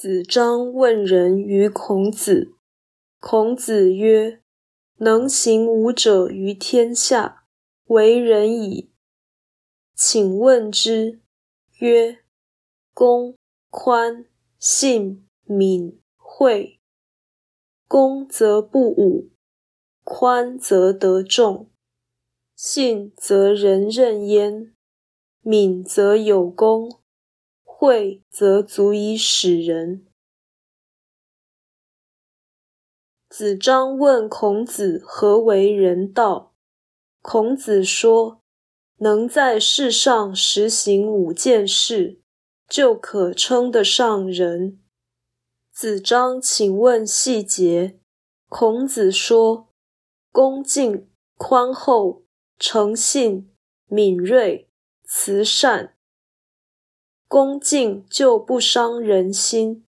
子张问仁于孔子。孔子曰：“能行五者于天下，为仁矣。”请问之。曰：公、宽、信、敏、惠。公则不武，宽则得众，信则人任焉，敏则有功。惠则足以使人。子张问孔子何为人道，孔子说：能在世上实行五件事，就可称得上人。子张请问细节，孔子说：恭敬、宽厚、诚信、敏锐、慈善。恭敬就不伤人心，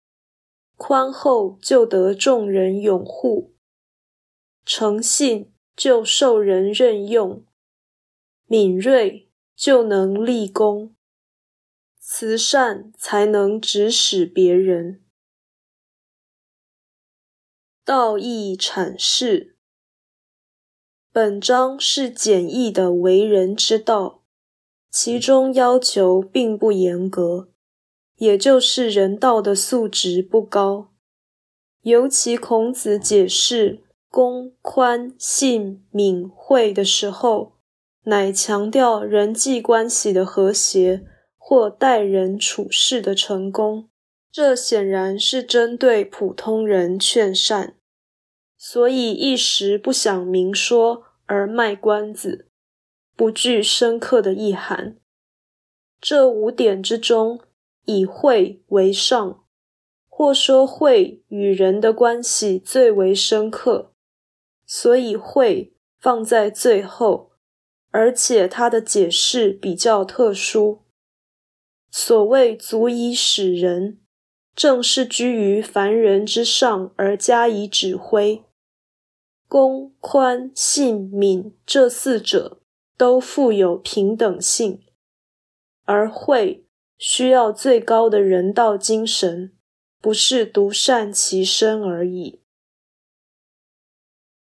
宽厚就得众人拥护，诚信就受人任用，敏锐就能立功，慈善才能指使别人。道义阐释，本章是简易的为人之道。其中要求并不严格，也就是人道的素质不高。尤其孔子解释公、宽、信、敏、惠的时候，乃强调人际关系的和谐或待人处事的成功。这显然是针对普通人劝善，所以一时不想明说而卖关子。不具深刻的意涵。这五点之中，以惠为上，或说惠与人的关系最为深刻，所以惠放在最后，而且它的解释比较特殊。所谓足以使人，正是居于凡人之上而加以指挥。公、宽、信、敏这四者。都富有平等性，而会需要最高的人道精神，不是独善其身而已。